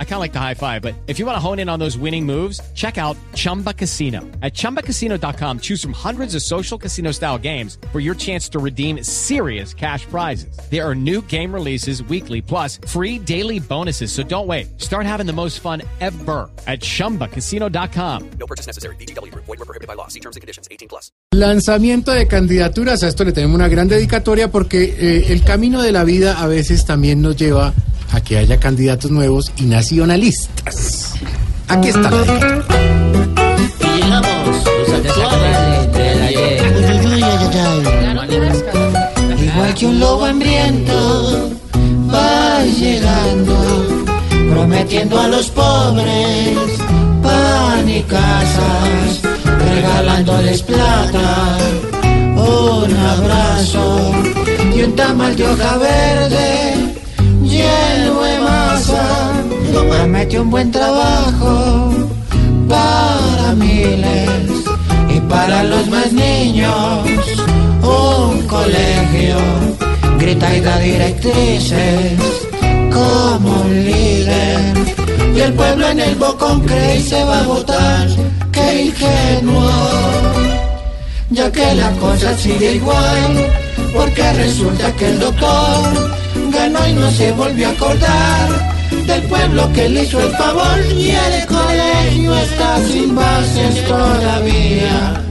I kind of like the high five, but if you want to hone in on those winning moves, check out Chumba Casino. At chumbacasino.com, choose from hundreds of social casino style games for your chance to redeem serious cash prizes. There are new game releases weekly, plus free daily bonuses. So don't wait. Start having the most fun ever at chumbacasino.com. No purchase necessary. BGW. Void were prohibited by law. See terms and conditions. 18 plus. Lanzamiento de candidaturas, a esto le tenemos una gran dedicatoria porque eh, el camino de la vida a veces también nos lleva a que haya candidatos nuevos y nacionalistas. Aquí está. la dedicatoria. Y llegamos, los actuales del ayer. Igual que un lobo hambriento va llegando, prometiendo a los pobres pan y casas, regalándoles plata, un abrazo y un tamal de hoja verde Un buen trabajo para miles y para los más niños. Un colegio grita y da directrices como un líder. Y el pueblo en el bocón cree y se va a votar. Qué ingenuo ya que la cosa sigue igual porque resulta que el doctor ganó y no se volvió a acordar del pueblo que le hizo el favor y el colegio está sin bases todavía.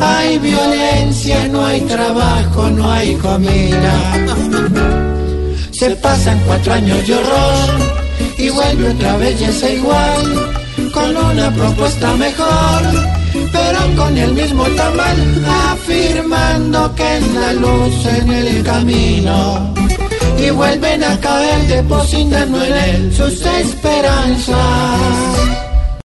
Hay violencia, no hay trabajo, no hay comida. Se pasan cuatro años de horror y vuelve otra es igual, con una propuesta mejor, pero con el mismo tamal, afirmando que es la luz en el camino. Y vuelven a caer depositando en él sus esperanzas.